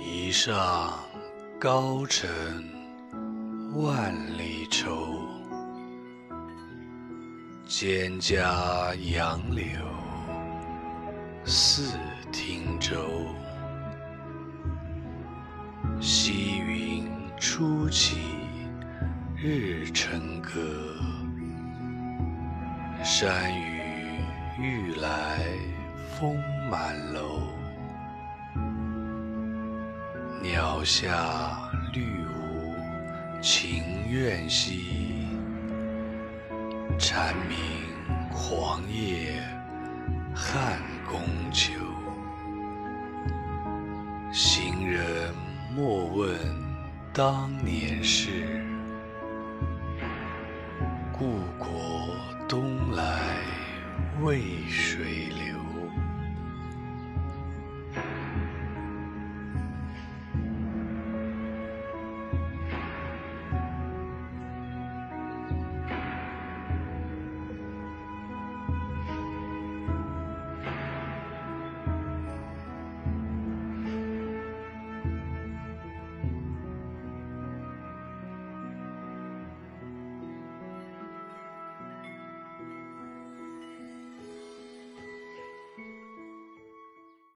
一上高城万里愁，蒹葭杨柳似汀洲。溪云初起日沉歌，山雨欲来风满楼。鸟下绿芜情愿兮，蝉鸣黄叶汉宫秋。行人莫问当年事，故国东来渭水流。